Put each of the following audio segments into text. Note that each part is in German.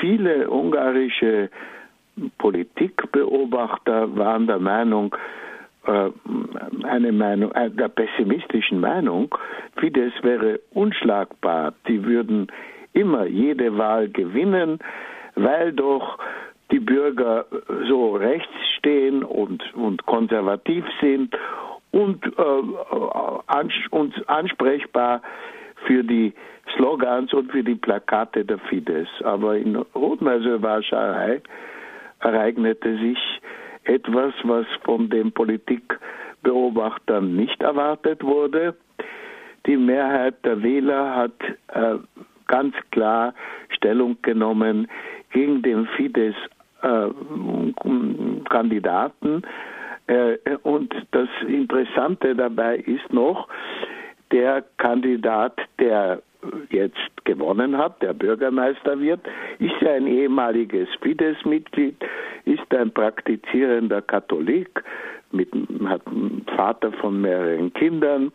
viele ungarische Politikbeobachter waren der Meinung, äh, eine Meinung, äh, der pessimistischen Meinung, Fidesz wäre unschlagbar. Die würden immer jede Wahl gewinnen, weil doch die Bürger so rechts stehen und, und konservativ sind und äh, ans uns ansprechbar für die Slogans und für die Plakate der Fidesz. Aber in Rotmeiser Warschauerei ereignete sich etwas, was von den Politikbeobachtern nicht erwartet wurde. Die Mehrheit der Wähler hat äh, ganz klar Stellung genommen gegen den Fidesz-Kandidaten. Äh, äh, und das Interessante dabei ist noch, der Kandidat, der jetzt gewonnen hat, der Bürgermeister wird, ist ja ein ehemaliges Fidesz-Mitglied, ist ein praktizierender Katholik, mit, hat einen Vater von mehreren Kindern,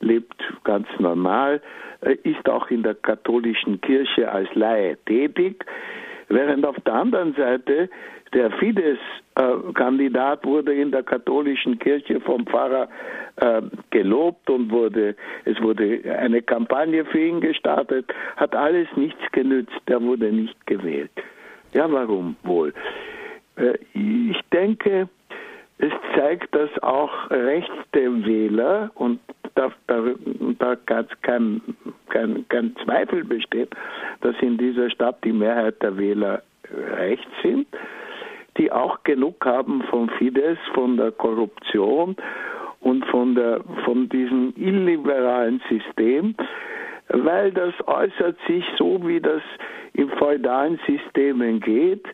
lebt ganz normal, äh, ist auch in der katholischen Kirche als Laie tätig, während auf der anderen Seite der Fidesz-Kandidat wurde in der katholischen Kirche vom Pfarrer äh, gelobt und wurde, es wurde eine Kampagne für ihn gestartet, hat alles nichts genützt, er wurde nicht gewählt. Ja, warum wohl? Äh, ich denke, es zeigt, dass auch rechte Wähler, und da, da, da kein, kein, kein Zweifel besteht, dass in dieser Stadt die Mehrheit der Wähler rechts sind, die auch genug haben von Fidesz, von der Korruption und von, der, von diesem illiberalen System, weil das äußert sich so, wie das in feudalen Systemen geht.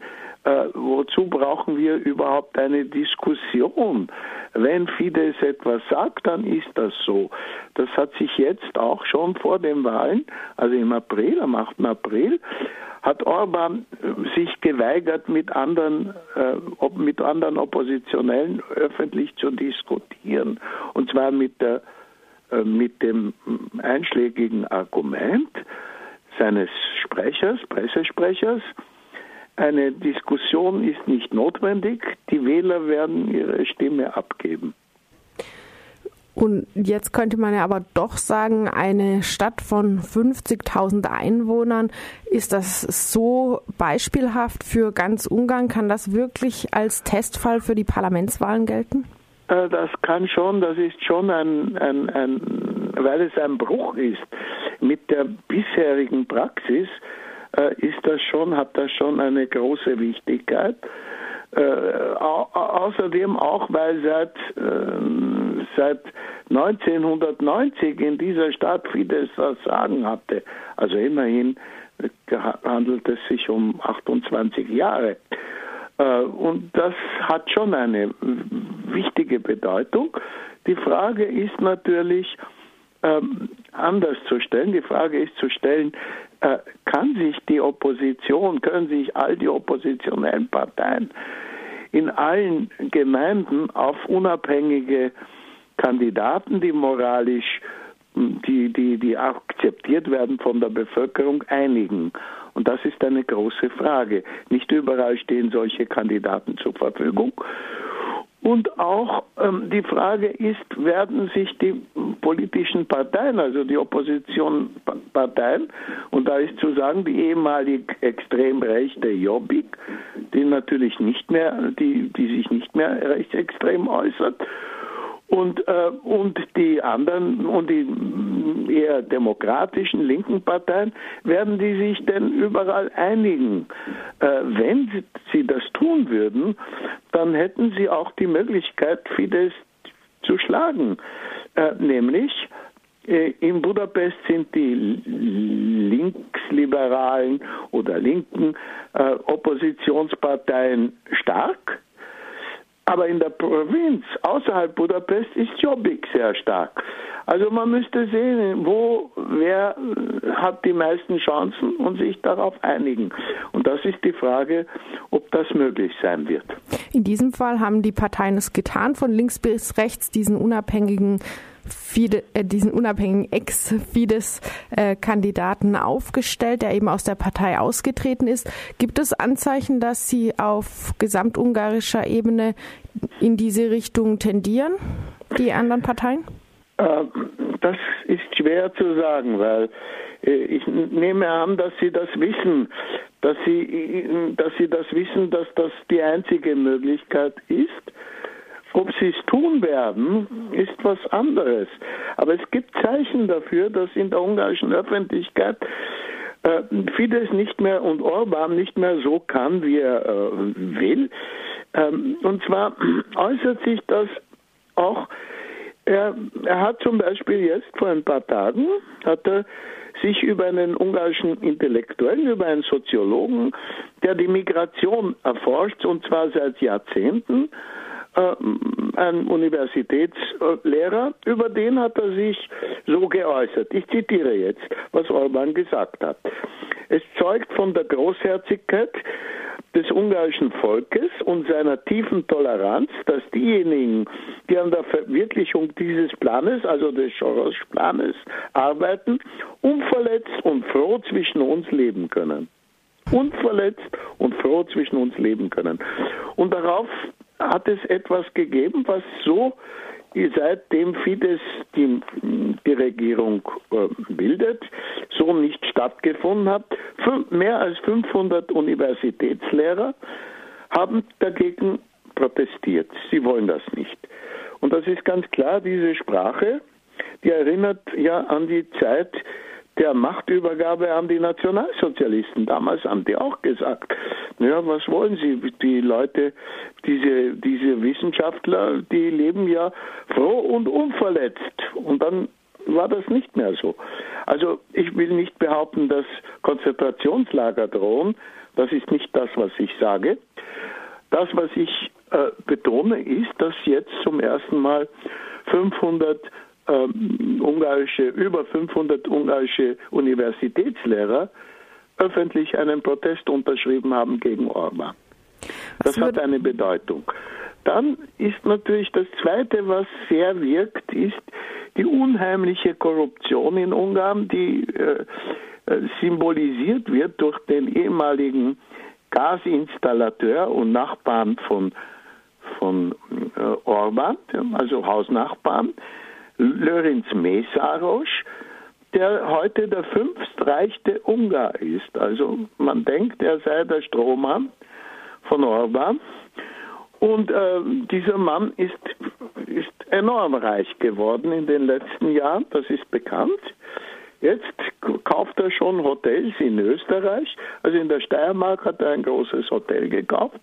Äh, wozu brauchen wir überhaupt eine Diskussion? Wenn Fidesz etwas sagt, dann ist das so. Das hat sich jetzt auch schon vor den Wahlen, also im April, am 8. April, hat Orban äh, sich geweigert, mit anderen, äh, mit anderen Oppositionellen öffentlich zu diskutieren. Und zwar mit, der, äh, mit dem einschlägigen Argument seines Sprechers, Pressesprechers, eine Diskussion ist nicht notwendig, die Wähler werden ihre Stimme abgeben. Und jetzt könnte man ja aber doch sagen, eine Stadt von 50.000 Einwohnern, ist das so beispielhaft für ganz Ungarn? Kann das wirklich als Testfall für die Parlamentswahlen gelten? Äh, das kann schon, das ist schon ein, ein, ein weil es ein Bruch ist mit der bisherigen Praxis, ist das schon, hat das schon eine große Wichtigkeit. Äh, au außerdem auch, weil seit, äh, seit 1990 in dieser Stadt Fidesz das Sagen hatte. Also immerhin handelt es sich um 28 Jahre. Äh, und das hat schon eine wichtige Bedeutung. Die Frage ist natürlich ähm, anders zu stellen. Die Frage ist zu stellen, äh, kann sich die Opposition, können sich all die oppositionellen Parteien in allen Gemeinden auf unabhängige Kandidaten, die moralisch, hm, die, die, die akzeptiert werden von der Bevölkerung, einigen. Und das ist eine große Frage. Nicht überall stehen solche Kandidaten zur Verfügung. Und auch ähm, die Frage ist, werden sich die politischen Parteien, also die Oppositionsparteien, und da ist zu sagen, die ehemalig extrem rechte Jobbik, die natürlich nicht mehr, die, die sich nicht mehr rechtsextrem äußert, und, äh, und die anderen und die eher demokratischen linken Parteien, werden die sich denn überall einigen? Äh, wenn sie, das tun würden, dann hätten sie auch die Möglichkeit, Fidesz zu schlagen. Äh, nämlich äh, in Budapest sind die linksliberalen oder linken äh, Oppositionsparteien stark aber in der Provinz außerhalb Budapest ist Jobbik sehr stark. Also man müsste sehen, wo wer hat die meisten Chancen und sich darauf einigen. Und das ist die Frage, ob das möglich sein wird. In diesem Fall haben die Parteien es getan, von links bis rechts diesen unabhängigen Fide, äh, diesen unabhängigen Ex-Fidesz-Kandidaten äh, aufgestellt, der eben aus der Partei ausgetreten ist. Gibt es Anzeichen, dass sie auf gesamtungarischer Ebene in diese Richtung tendieren, die anderen Parteien? Äh, das ist schwer zu sagen, weil äh, ich nehme an, dass Sie das wissen, dass Sie, dass Sie das wissen, dass das die einzige Möglichkeit ist. Ob sie es tun werden, ist was anderes. Aber es gibt Zeichen dafür, dass in der ungarischen Öffentlichkeit äh, Fidesz nicht mehr und Orban nicht mehr so kann, wie er äh, will. Ähm, und zwar äußert sich das auch, er, er hat zum Beispiel jetzt vor ein paar Tagen, hat er sich über einen ungarischen Intellektuellen, über einen Soziologen, der die Migration erforscht, und zwar seit Jahrzehnten, ein Universitätslehrer, über den hat er sich so geäußert. Ich zitiere jetzt, was Orban gesagt hat. Es zeugt von der Großherzigkeit des ungarischen Volkes und seiner tiefen Toleranz, dass diejenigen, die an der Verwirklichung dieses Planes, also des Soros-Planes, arbeiten, unverletzt und froh zwischen uns leben können. Unverletzt und froh zwischen uns leben können. Und darauf hat es etwas gegeben, was so seitdem Fidesz die, die Regierung äh, bildet, so nicht stattgefunden hat. Mehr als 500 Universitätslehrer haben dagegen protestiert. Sie wollen das nicht. Und das ist ganz klar, diese Sprache, die erinnert ja an die Zeit, der Machtübergabe an die Nationalsozialisten. Damals haben die auch gesagt, ja, was wollen Sie? Die Leute, diese, diese Wissenschaftler, die leben ja froh und unverletzt. Und dann war das nicht mehr so. Also ich will nicht behaupten, dass Konzentrationslager drohen. Das ist nicht das, was ich sage. Das, was ich äh, betone, ist, dass jetzt zum ersten Mal 500 ähm, ungarische, über 500 ungarische Universitätslehrer öffentlich einen Protest unterschrieben haben gegen Orban. Das hat eine Bedeutung. Dann ist natürlich das Zweite, was sehr wirkt, ist die unheimliche Korruption in Ungarn, die äh, äh symbolisiert wird durch den ehemaligen Gasinstallateur und Nachbarn von, von äh, Orban, also Hausnachbarn, Lörinz Mesaros, der heute der fünftreichste Ungar ist. Also man denkt, er sei der Strohmann von Orban. Und äh, dieser Mann ist, ist enorm reich geworden in den letzten Jahren, das ist bekannt. Jetzt kauft er schon Hotels in Österreich. Also in der Steiermark hat er ein großes Hotel gekauft.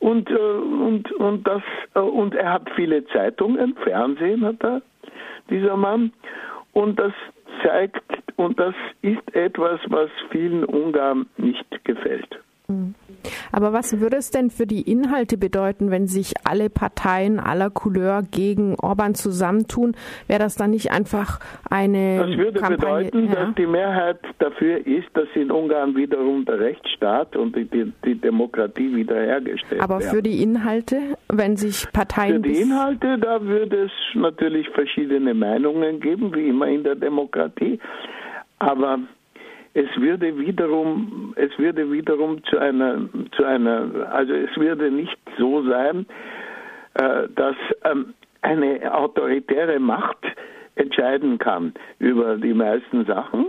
Und, äh, und, und, das, äh, und er hat viele Zeitungen, Fernsehen hat er dieser Mann. Und das zeigt, und das ist etwas, was vielen Ungarn nicht gefällt. Mhm. Aber was würde es denn für die Inhalte bedeuten, wenn sich alle Parteien aller Couleur gegen Orban zusammentun? Wäre das dann nicht einfach eine. Das würde Kampagne, bedeuten, ja? dass die Mehrheit dafür ist, dass in Ungarn wiederum der Rechtsstaat und die, die, die Demokratie wiederhergestellt Aber werden. für die Inhalte, wenn sich Parteien. Für die Inhalte, da würde es natürlich verschiedene Meinungen geben, wie immer in der Demokratie. Aber es würde wiederum, es würde wiederum zu einer, zu einer, also es würde nicht so sein, äh, dass ähm, eine autoritäre Macht entscheiden kann über die meisten Sachen,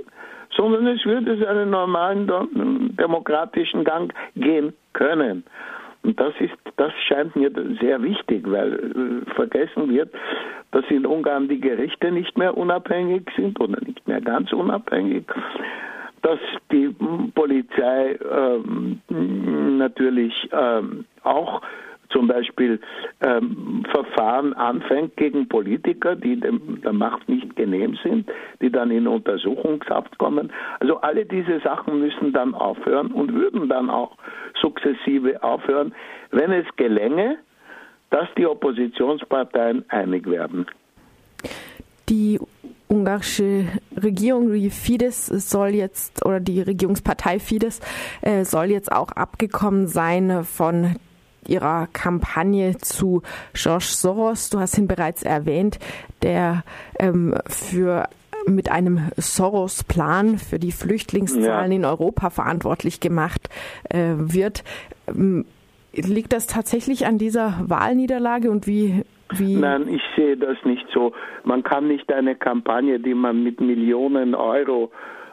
sondern es würde seinen normalen demokratischen Gang gehen können. Und das ist, das scheint mir sehr wichtig, weil äh, vergessen wird, dass in Ungarn die Gerichte nicht mehr unabhängig sind oder nicht mehr ganz unabhängig dass die Polizei ähm, natürlich ähm, auch zum Beispiel ähm, Verfahren anfängt gegen Politiker, die dem, der Macht nicht genehm sind, die dann in Untersuchungshaft kommen. Also alle diese Sachen müssen dann aufhören und würden dann auch sukzessive aufhören, wenn es gelänge, dass die Oppositionsparteien einig werden. Die ungarische Regierung, die Fidesz soll jetzt, oder die Regierungspartei Fidesz äh, soll jetzt auch abgekommen sein von ihrer Kampagne zu George Soros. Du hast ihn bereits erwähnt, der ähm, für mit einem Soros-Plan für die Flüchtlingszahlen ja. in Europa verantwortlich gemacht äh, wird. Ähm, liegt das tatsächlich an dieser Wahlniederlage und wie wie? Nein, ich sehe das nicht so. Man kann nicht eine Kampagne, die man mit Millionen Euro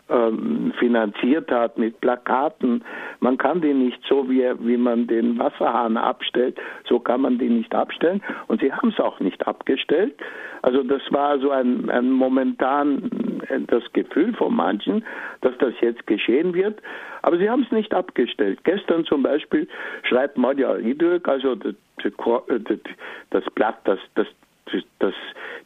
ähm, finanziert hat mit Plakaten. Man kann die nicht so, wie, wie man den Wasserhahn abstellt, so kann man die nicht abstellen. Und sie haben es auch nicht abgestellt. Also das war so ein, ein momentan äh, das Gefühl von manchen, dass das jetzt geschehen wird. Aber sie haben es nicht abgestellt. Gestern zum Beispiel schreibt Madja Idök, also das, das Blatt, das, das das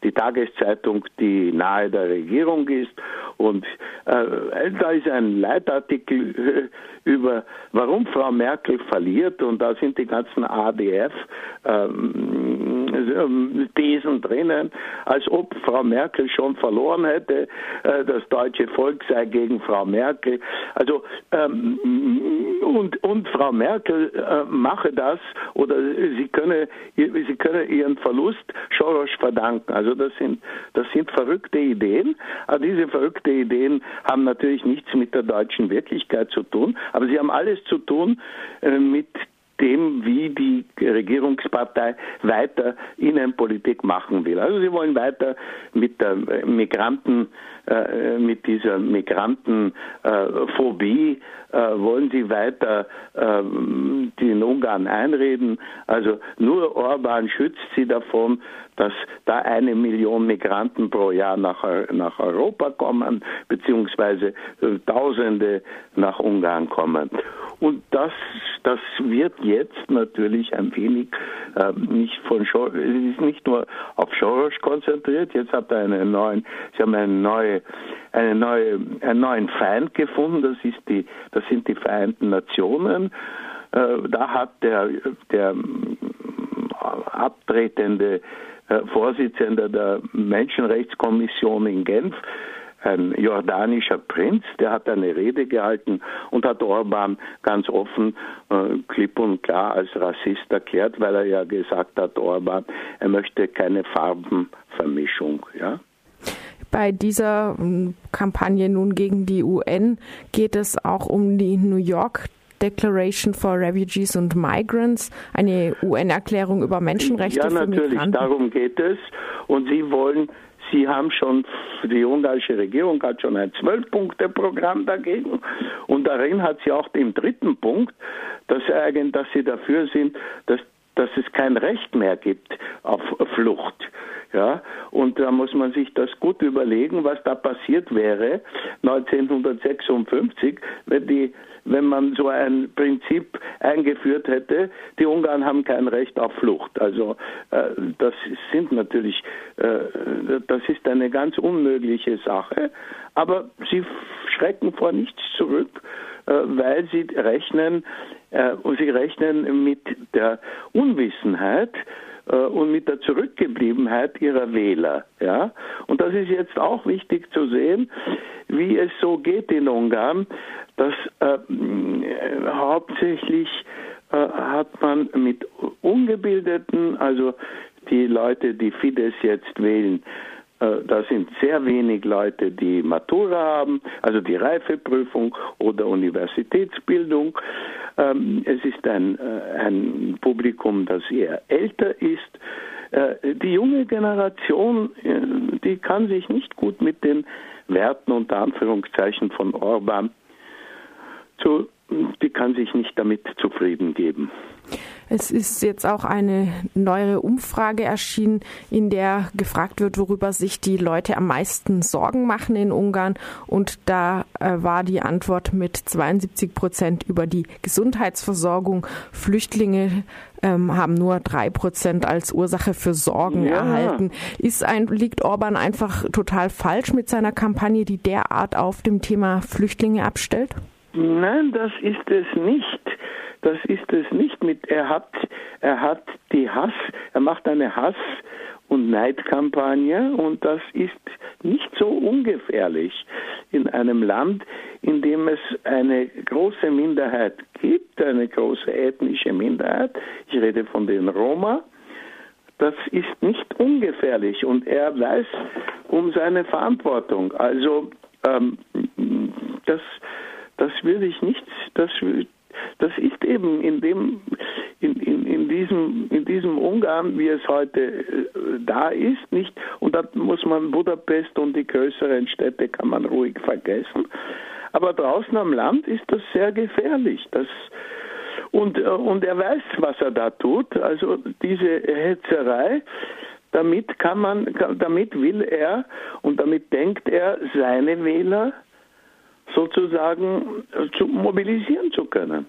die Tageszeitung, die nahe der Regierung ist. Und äh, da ist ein Leitartikel äh, über, warum Frau Merkel verliert. Und da sind die ganzen ADF ähm, Thesen drinnen, als ob Frau Merkel schon verloren hätte. Äh, das deutsche Volk sei gegen Frau Merkel. Also ähm, und, und Frau Merkel äh, mache das oder sie könne, sie könne ihren Verlust Soros verdanken. Also das sind, das sind verrückte Ideen. Aber diese verrückten Ideen haben natürlich nichts mit der deutschen Wirklichkeit zu tun, aber sie haben alles zu tun äh, mit dem, wie die Regierungspartei weiter Innenpolitik machen will. Also sie wollen weiter mit der Migranten, äh, mit dieser Migrantenphobie äh, wollen sie weiter äh, den Ungarn einreden. Also nur Orban schützt sie davon, dass da eine Million Migranten pro Jahr nach, nach Europa kommen, beziehungsweise äh, Tausende nach Ungarn kommen. Und das, das wird jetzt natürlich ein wenig äh, nicht von Schor ist nicht nur auf Soros konzentriert. Jetzt hat er einen neuen, sie haben eine neue, eine neue, einen neuen Feind gefunden. Das ist die, das sind die Vereinten Nationen. Äh, da hat der, der abtretende äh, Vorsitzender der Menschenrechtskommission in Genf ein jordanischer Prinz, der hat eine Rede gehalten und hat Orban ganz offen, äh, klipp und klar als Rassist erklärt, weil er ja gesagt hat, Orban, er möchte keine Farbenvermischung. Ja? Bei dieser ähm, Kampagne nun gegen die UN geht es auch um die New York Declaration for Refugees and Migrants, eine UN-Erklärung über Menschenrechte ja, für Migranten. Natürlich, darum geht es. Und Sie wollen Sie haben schon, die ungarische Regierung hat schon ein Zwölf-Punkte-Programm dagegen und darin hat sie auch den dritten Punkt, dass, dass sie dafür sind, dass, dass es kein Recht mehr gibt auf Flucht. Ja, und da muss man sich das gut überlegen, was da passiert wäre 1956, wenn die wenn man so ein Prinzip eingeführt hätte. Die Ungarn haben kein Recht auf Flucht. Also äh, das sind natürlich, äh, das ist eine ganz unmögliche Sache. Aber sie schrecken vor nichts zurück, äh, weil sie rechnen, äh, und sie rechnen mit der Unwissenheit und mit der Zurückgebliebenheit ihrer Wähler. Ja? Und das ist jetzt auch wichtig zu sehen, wie es so geht in Ungarn, dass äh, hauptsächlich äh, hat man mit Ungebildeten, also die Leute, die Fidesz jetzt wählen, äh, da sind sehr wenig Leute, die Matura haben, also die Reifeprüfung oder Universitätsbildung. Ähm, es ist ein, äh, ein Publikum, das eher älter ist. Äh, die junge Generation, die kann sich nicht gut mit den Werten unter Anführungszeichen von Orban zu, die kann sich nicht damit zufrieden geben. Es ist jetzt auch eine neuere Umfrage erschienen, in der gefragt wird, worüber sich die Leute am meisten Sorgen machen in Ungarn. Und da äh, war die Antwort mit 72 Prozent über die Gesundheitsversorgung. Flüchtlinge ähm, haben nur drei Prozent als Ursache für Sorgen ja. erhalten. Ist ein, liegt Orban einfach total falsch mit seiner Kampagne, die derart auf dem Thema Flüchtlinge abstellt? Nein, das ist es nicht. Das ist es nicht mit, er hat, er hat die Hass, er macht eine Hass- und Neidkampagne und das ist nicht so ungefährlich in einem Land, in dem es eine große Minderheit gibt, eine große ethnische Minderheit. Ich rede von den Roma. Das ist nicht ungefährlich und er weiß um seine Verantwortung. Also ähm, das, das will ich nicht, das, das ist eben in dem, in, in, in, diesem, in diesem Ungarn, wie es heute äh, da ist, nicht, und da muss man Budapest und die größeren Städte kann man ruhig vergessen. Aber draußen am Land ist das sehr gefährlich. Das, und, äh, und er weiß, was er da tut. Also diese Hetzerei, damit kann man, damit will er und damit denkt er, seine Wähler sozusagen zu mobilisieren zu können.